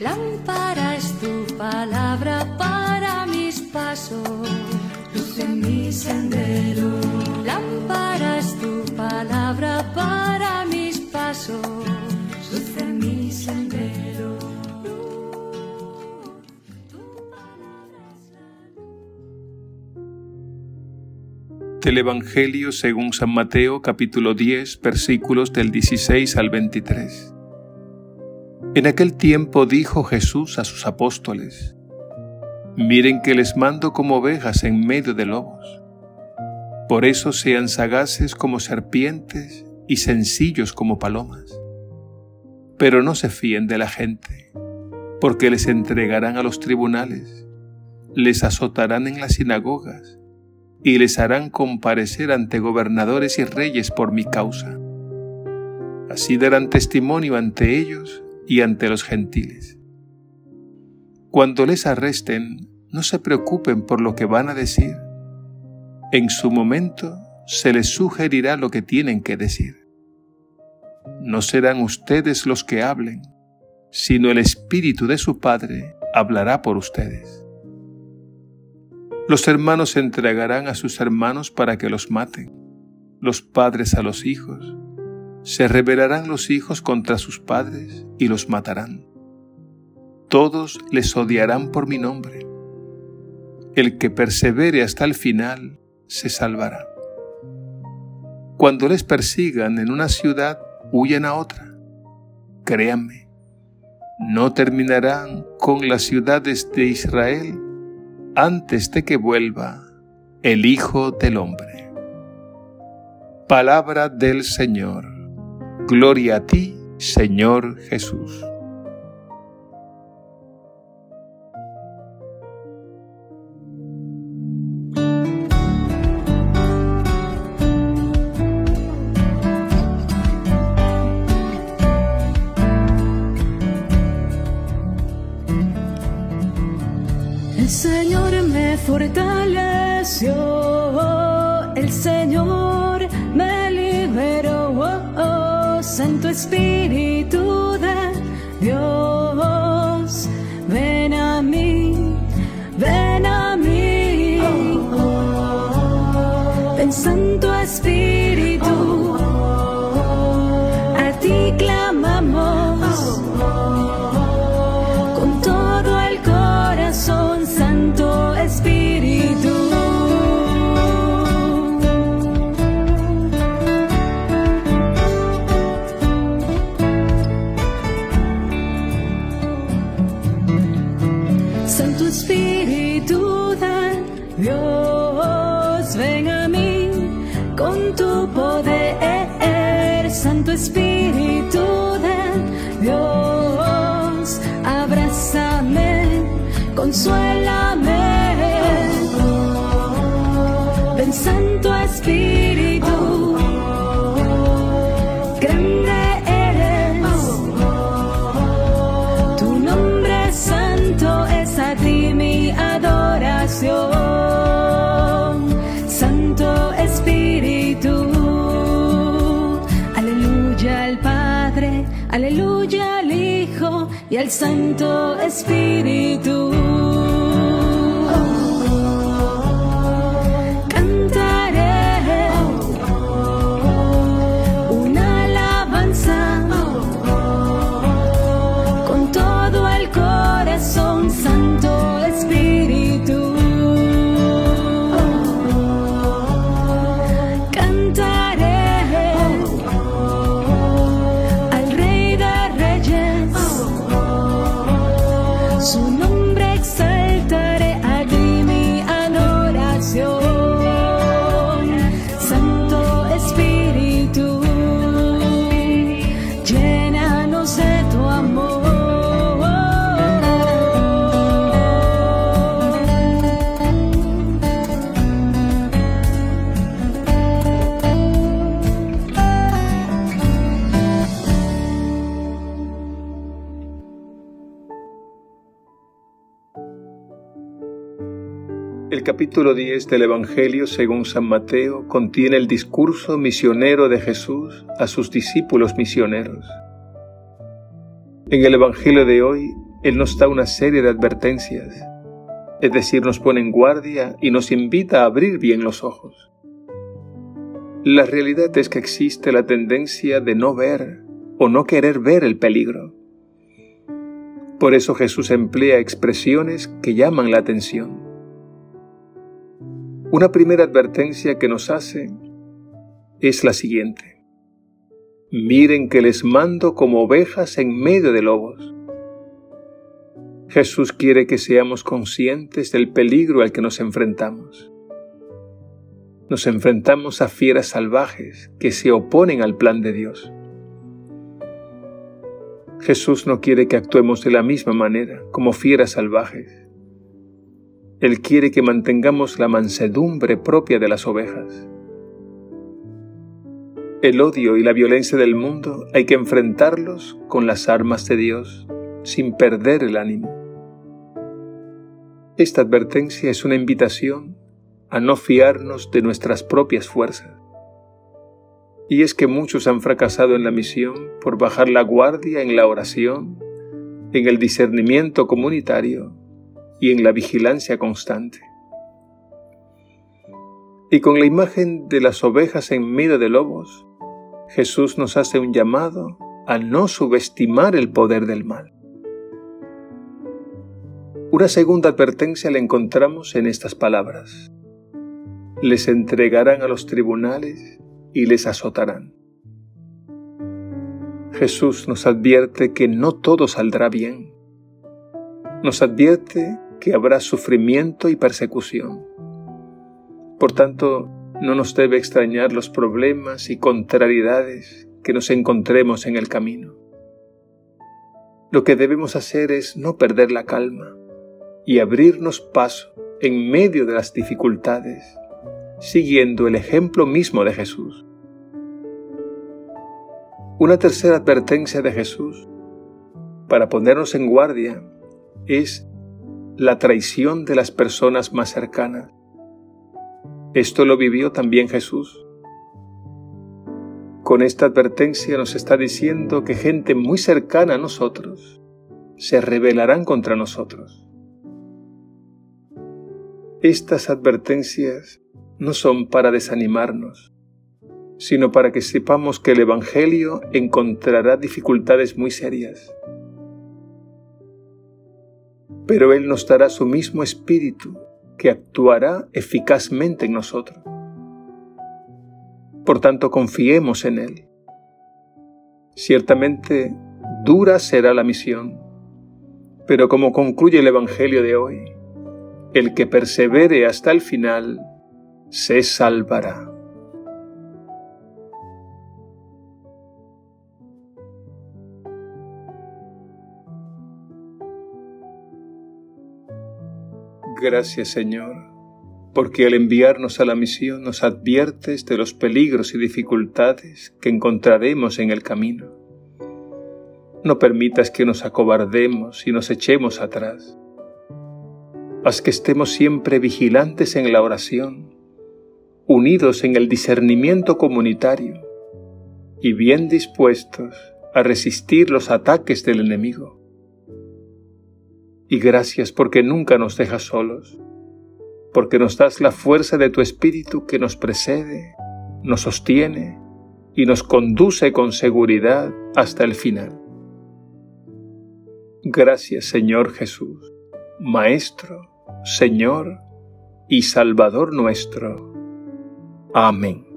Lámpara es tu palabra para mis pasos, luz en mi sendero. Lámpara es tu palabra para mis pasos, luz en mi sendero. Del Evangelio según San Mateo capítulo 10 versículos del 16 al 23. En aquel tiempo dijo Jesús a sus apóstoles, Miren que les mando como ovejas en medio de lobos. Por eso sean sagaces como serpientes y sencillos como palomas. Pero no se fíen de la gente, porque les entregarán a los tribunales, les azotarán en las sinagogas y les harán comparecer ante gobernadores y reyes por mi causa. Así darán testimonio ante ellos y ante los gentiles. Cuando les arresten, no se preocupen por lo que van a decir. En su momento se les sugerirá lo que tienen que decir. No serán ustedes los que hablen, sino el Espíritu de su Padre hablará por ustedes. Los hermanos entregarán a sus hermanos para que los maten, los padres a los hijos. Se rebelarán los hijos contra sus padres y los matarán. Todos les odiarán por mi nombre. El que persevere hasta el final se salvará. Cuando les persigan en una ciudad, huyan a otra. Créanme, no terminarán con las ciudades de Israel antes de que vuelva el Hijo del Hombre. Palabra del Señor. Gloria a ti, Señor Jesús. Señor me fortaleció, el Señor me liberó, Santo Espíritu de Dios, ven a mí, ven a mí, ven Santo Espíritu, Al Santo Espíritu. El capítulo 10 del Evangelio según San Mateo contiene el discurso misionero de Jesús a sus discípulos misioneros. En el Evangelio de hoy Él nos da una serie de advertencias, es decir, nos pone en guardia y nos invita a abrir bien los ojos. La realidad es que existe la tendencia de no ver o no querer ver el peligro. Por eso Jesús emplea expresiones que llaman la atención. Una primera advertencia que nos hace es la siguiente. Miren que les mando como ovejas en medio de lobos. Jesús quiere que seamos conscientes del peligro al que nos enfrentamos. Nos enfrentamos a fieras salvajes que se oponen al plan de Dios. Jesús no quiere que actuemos de la misma manera, como fieras salvajes. Él quiere que mantengamos la mansedumbre propia de las ovejas. El odio y la violencia del mundo hay que enfrentarlos con las armas de Dios, sin perder el ánimo. Esta advertencia es una invitación a no fiarnos de nuestras propias fuerzas y es que muchos han fracasado en la misión por bajar la guardia en la oración, en el discernimiento comunitario y en la vigilancia constante. Y con la imagen de las ovejas en medio de lobos, Jesús nos hace un llamado a no subestimar el poder del mal. Una segunda advertencia la encontramos en estas palabras. Les entregarán a los tribunales y les azotarán. Jesús nos advierte que no todo saldrá bien. Nos advierte que habrá sufrimiento y persecución. Por tanto, no nos debe extrañar los problemas y contrariedades que nos encontremos en el camino. Lo que debemos hacer es no perder la calma y abrirnos paso en medio de las dificultades siguiendo el ejemplo mismo de Jesús. Una tercera advertencia de Jesús para ponernos en guardia es la traición de las personas más cercanas. Esto lo vivió también Jesús. Con esta advertencia nos está diciendo que gente muy cercana a nosotros se rebelarán contra nosotros. Estas advertencias no son para desanimarnos, sino para que sepamos que el Evangelio encontrará dificultades muy serias. Pero Él nos dará su mismo espíritu que actuará eficazmente en nosotros. Por tanto, confiemos en Él. Ciertamente, dura será la misión, pero como concluye el Evangelio de hoy, el que persevere hasta el final se salvará. Gracias Señor, porque al enviarnos a la misión nos adviertes de los peligros y dificultades que encontraremos en el camino. No permitas que nos acobardemos y nos echemos atrás. Haz que estemos siempre vigilantes en la oración unidos en el discernimiento comunitario y bien dispuestos a resistir los ataques del enemigo. Y gracias porque nunca nos dejas solos, porque nos das la fuerza de tu Espíritu que nos precede, nos sostiene y nos conduce con seguridad hasta el final. Gracias Señor Jesús, Maestro, Señor y Salvador nuestro. Amén.